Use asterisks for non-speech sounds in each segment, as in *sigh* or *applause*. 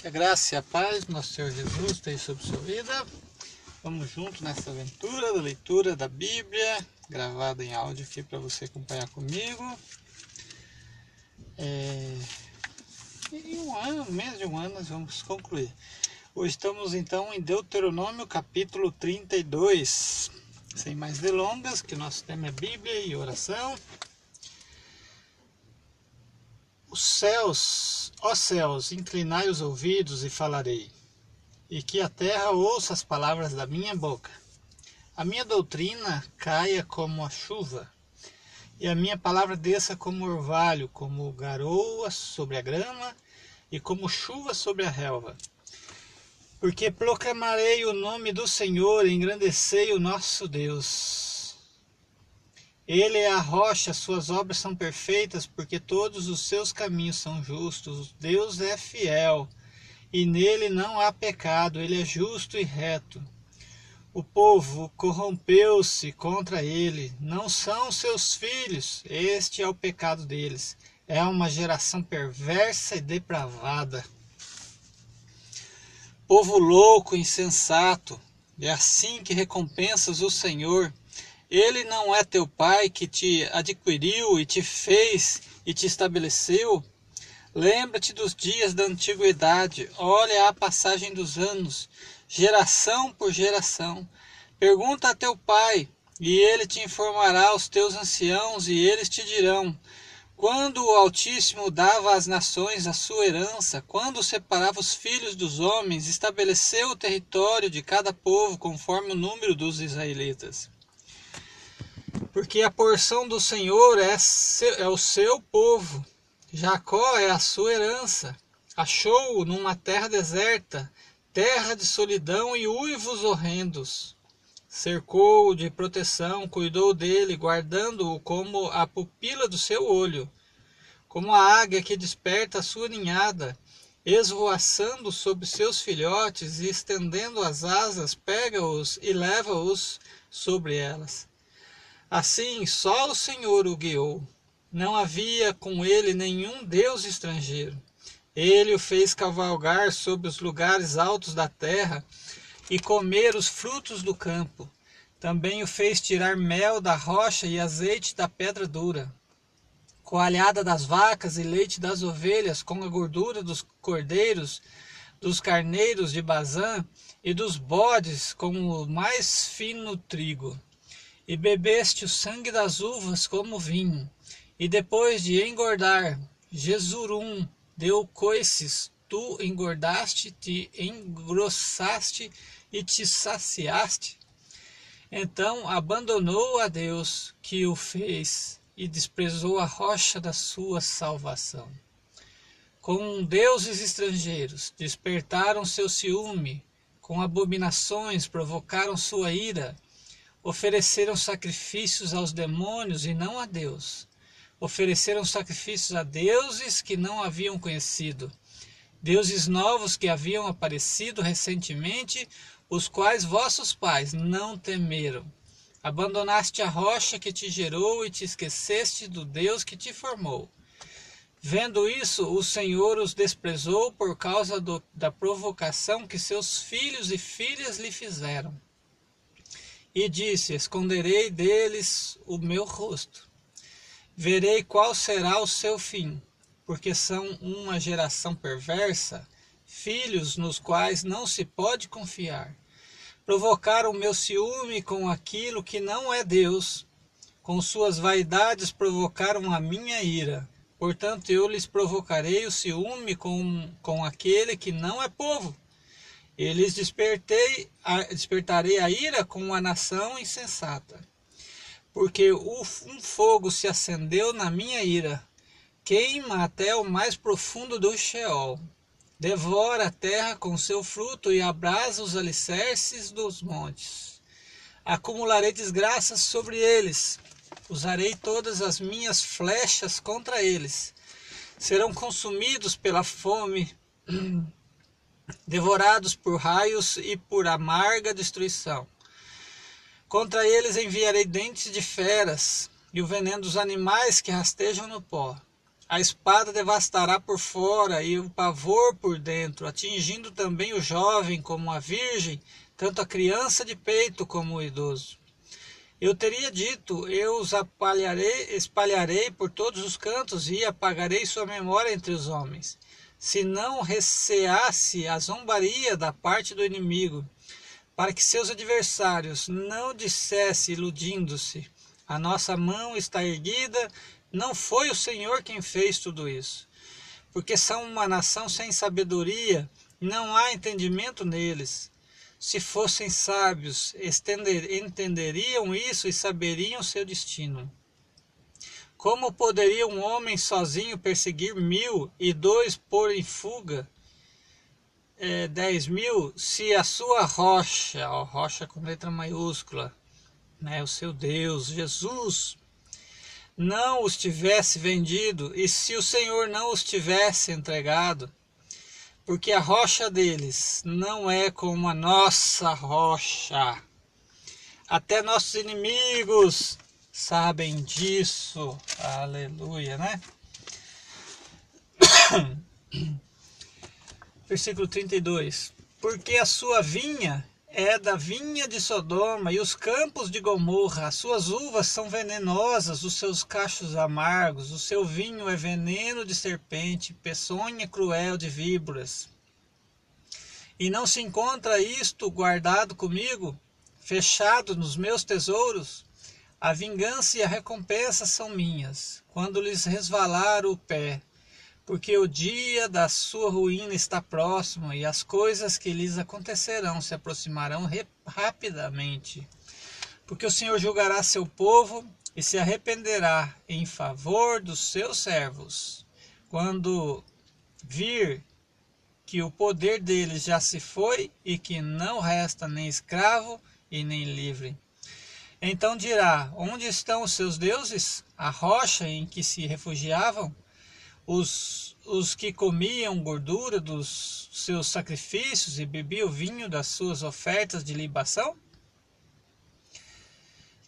Que a graça e a paz do nosso Senhor Jesus esteja sobre sua vida. Vamos juntos nessa aventura da leitura da Bíblia, gravada em áudio aqui para você acompanhar comigo. É... Em um ano, menos de um ano, nós vamos concluir. Hoje estamos então em Deuteronômio capítulo 32. Sem mais delongas, que o nosso tema é Bíblia e oração. Os céus, ó céus, inclinai os ouvidos e falarei, e que a terra ouça as palavras da minha boca. A minha doutrina caia como a chuva, e a minha palavra desça como orvalho, como garoa sobre a grama, e como chuva sobre a relva. Porque proclamarei o nome do Senhor, engrandecei o nosso Deus. Ele é a rocha, suas obras são perfeitas, porque todos os seus caminhos são justos. Deus é fiel, e nele não há pecado, ele é justo e reto. O povo corrompeu-se contra ele, não são seus filhos, este é o pecado deles. É uma geração perversa e depravada. Povo louco, insensato, é assim que recompensas o Senhor ele não é teu pai que te adquiriu e te fez e te estabeleceu? Lembra-te dos dias da antiguidade, olha a passagem dos anos, geração por geração. Pergunta a teu pai, e ele te informará os teus anciãos, e eles te dirão: quando o Altíssimo dava às nações a sua herança, quando separava os filhos dos homens, estabeleceu o território de cada povo conforme o número dos israelitas porque a porção do Senhor é, seu, é o seu povo. Jacó é a sua herança. Achou-o numa terra deserta, terra de solidão e uivos horrendos. Cercou-o de proteção, cuidou dele, guardando-o como a pupila do seu olho, como a águia que desperta a sua ninhada, esvoaçando sobre seus filhotes e estendendo as asas, pega-os e leva-os sobre elas. Assim, só o Senhor o guiou. Não havia com ele nenhum deus estrangeiro. Ele o fez cavalgar sobre os lugares altos da terra e comer os frutos do campo. Também o fez tirar mel da rocha e azeite da pedra dura. Coalhada das vacas e leite das ovelhas, com a gordura dos cordeiros, dos carneiros de Bazã e dos bodes, com o mais fino trigo e bebeste o sangue das uvas como vinho, e depois de engordar, Jesurum deu coices, tu engordaste, te engrossaste e te saciaste. Então abandonou a Deus que o fez e desprezou a rocha da sua salvação. Com deuses estrangeiros despertaram seu ciúme, com abominações provocaram sua ira ofereceram sacrifícios aos demônios e não a Deus. Ofereceram sacrifícios a deuses que não haviam conhecido, deuses novos que haviam aparecido recentemente, os quais vossos pais não temeram. Abandonaste a rocha que te gerou e te esqueceste do Deus que te formou. Vendo isso, o Senhor os desprezou por causa do, da provocação que seus filhos e filhas lhe fizeram e disse: Esconderei deles o meu rosto. Verei qual será o seu fim, porque são uma geração perversa, filhos nos quais não se pode confiar. Provocaram meu ciúme com aquilo que não é Deus, com suas vaidades provocaram a minha ira. Portanto, eu lhes provocarei o ciúme com, com aquele que não é povo eles despertei, despertarei a ira com a nação insensata. Porque um fogo se acendeu na minha ira, queima até o mais profundo do Sheol. Devora a terra com seu fruto e abrasa os alicerces dos montes. Acumularei desgraças sobre eles, usarei todas as minhas flechas contra eles. Serão consumidos pela fome *clears throat* devorados por raios e por amarga destruição. Contra eles enviarei dentes de feras e o veneno dos animais que rastejam no pó. A espada devastará por fora e o pavor por dentro, atingindo também o jovem como a virgem, tanto a criança de peito como o idoso. Eu teria dito: Eu os espalharei, espalharei por todos os cantos e apagarei sua memória entre os homens. Se não receasse a zombaria da parte do inimigo, para que seus adversários não dissessem, iludindo-se: A nossa mão está erguida não foi o Senhor quem fez tudo isso, porque são uma nação sem sabedoria, não há entendimento neles. Se fossem sábios, entenderiam isso e saberiam seu destino. Como poderia um homem sozinho perseguir mil e dois pôr em fuga é, dez mil, se a sua rocha, ó, rocha com letra maiúscula, né, o seu Deus, Jesus, não os tivesse vendido, e se o Senhor não os tivesse entregado, porque a rocha deles não é como a nossa rocha. Até nossos inimigos sabem disso. Aleluia, né? *coughs* Versículo 32. Porque a sua vinha é da vinha de Sodoma e os campos de Gomorra. As suas uvas são venenosas, os seus cachos amargos, o seu vinho é veneno de serpente, peçonha cruel de víboras. E não se encontra isto guardado comigo, fechado nos meus tesouros? A vingança e a recompensa são minhas, quando lhes resvalar o pé porque o dia da sua ruína está próximo e as coisas que lhes acontecerão se aproximarão rapidamente. Porque o Senhor julgará seu povo e se arrependerá em favor dos seus servos, quando vir que o poder deles já se foi e que não resta nem escravo e nem livre. Então dirá: Onde estão os seus deuses? A rocha em que se refugiavam? os, os que comiam gordura dos seus sacrifícios e bebiam vinho das suas ofertas de libação?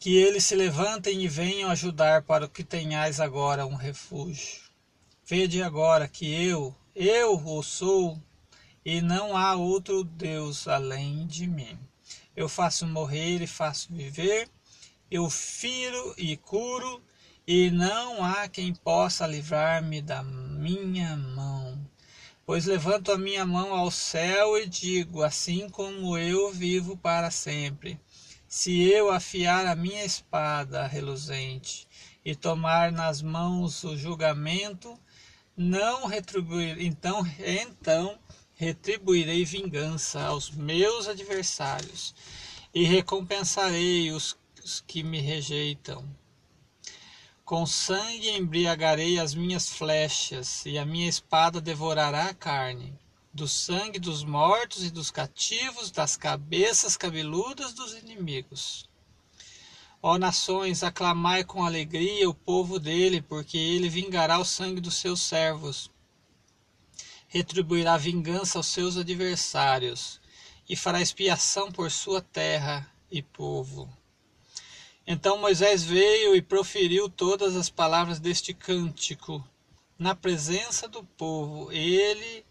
Que eles se levantem e venham ajudar para que tenhais agora um refúgio. Vede agora que eu, eu o sou, e não há outro Deus além de mim. Eu faço morrer e faço viver, eu firo e curo, e não há quem possa livrar-me da minha mão. Pois levanto a minha mão ao céu e digo: Assim como eu vivo para sempre, se eu afiar a minha espada reluzente e tomar nas mãos o julgamento, não retribuir, então, então retribuirei vingança aos meus adversários e recompensarei os, que me rejeitam. Com sangue embriagarei as minhas flechas, e a minha espada devorará a carne, do sangue dos mortos e dos cativos, das cabeças cabeludas dos inimigos. Ó nações, aclamai com alegria o povo dele, porque ele vingará o sangue dos seus servos, retribuirá vingança aos seus adversários, e fará expiação por sua terra e povo. Então Moisés veio e proferiu todas as palavras deste cântico na presença do povo, ele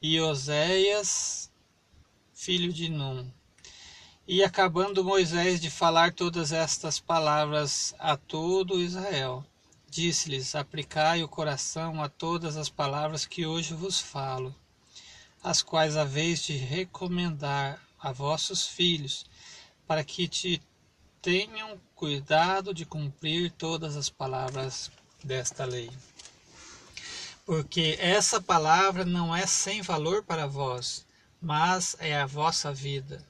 e Oséias, filho de Num. E acabando Moisés de falar todas estas palavras a todo Israel, disse-lhes: Aplicai o coração a todas as palavras que hoje vos falo, as quais haveis de recomendar a vossos filhos, para que te tenham cuidado de cumprir todas as palavras desta lei. Porque essa palavra não é sem valor para vós, mas é a vossa vida.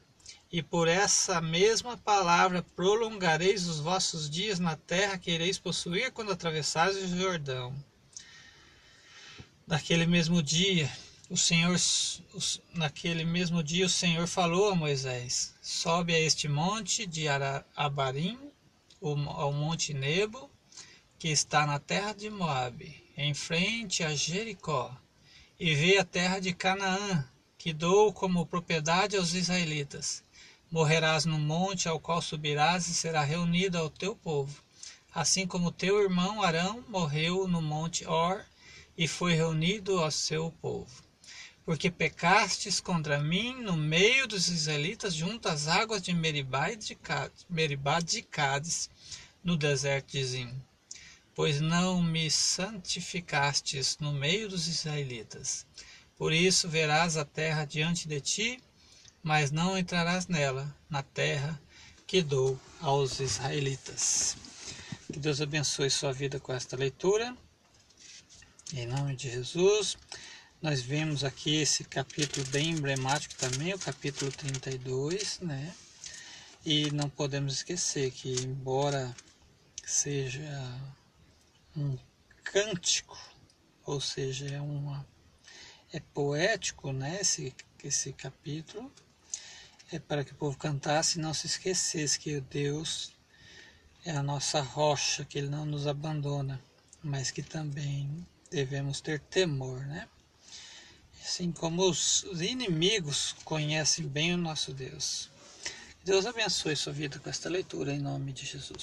E por essa mesma palavra prolongareis os vossos dias na terra que ireis possuir quando atravessares o Jordão. Naquele mesmo dia, o Senhor, naquele mesmo dia, o Senhor falou a Moisés: Sobe a este monte de Abarim, ao monte Nebo, que está na terra de Moabe, em frente a Jericó, e vê a terra de Canaã, que dou como propriedade aos israelitas. Morrerás no monte ao qual subirás e será reunido ao teu povo, assim como teu irmão Arão morreu no monte Or, e foi reunido ao seu povo. Porque pecastes contra mim no meio dos israelitas junto às águas de Meribá, de Cádiz, Meribá de Cádiz, no deserto de Zim. Pois não me santificastes no meio dos israelitas. Por isso verás a terra diante de ti, mas não entrarás nela, na terra que dou aos israelitas. Que Deus abençoe sua vida com esta leitura. Em nome de Jesus. Nós vemos aqui esse capítulo bem emblemático também, o capítulo 32, né? E não podemos esquecer que, embora seja um cântico, ou seja, é, uma, é poético, né? Esse, esse capítulo, é para que o povo cantasse e não se esquecesse que Deus é a nossa rocha, que Ele não nos abandona, mas que também devemos ter temor, né? Assim como os inimigos conhecem bem o nosso Deus. Deus abençoe sua vida com esta leitura em nome de Jesus.